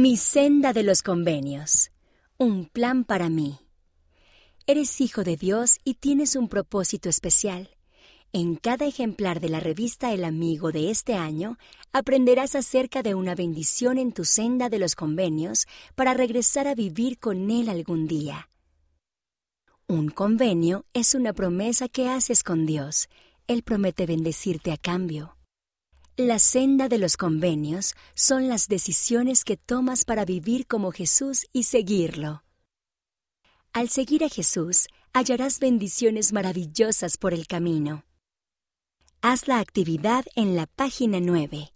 Mi senda de los convenios. Un plan para mí. Eres hijo de Dios y tienes un propósito especial. En cada ejemplar de la revista El Amigo de este año aprenderás acerca de una bendición en tu senda de los convenios para regresar a vivir con Él algún día. Un convenio es una promesa que haces con Dios. Él promete bendecirte a cambio. La senda de los convenios son las decisiones que tomas para vivir como Jesús y seguirlo. Al seguir a Jesús, hallarás bendiciones maravillosas por el camino. Haz la actividad en la página 9.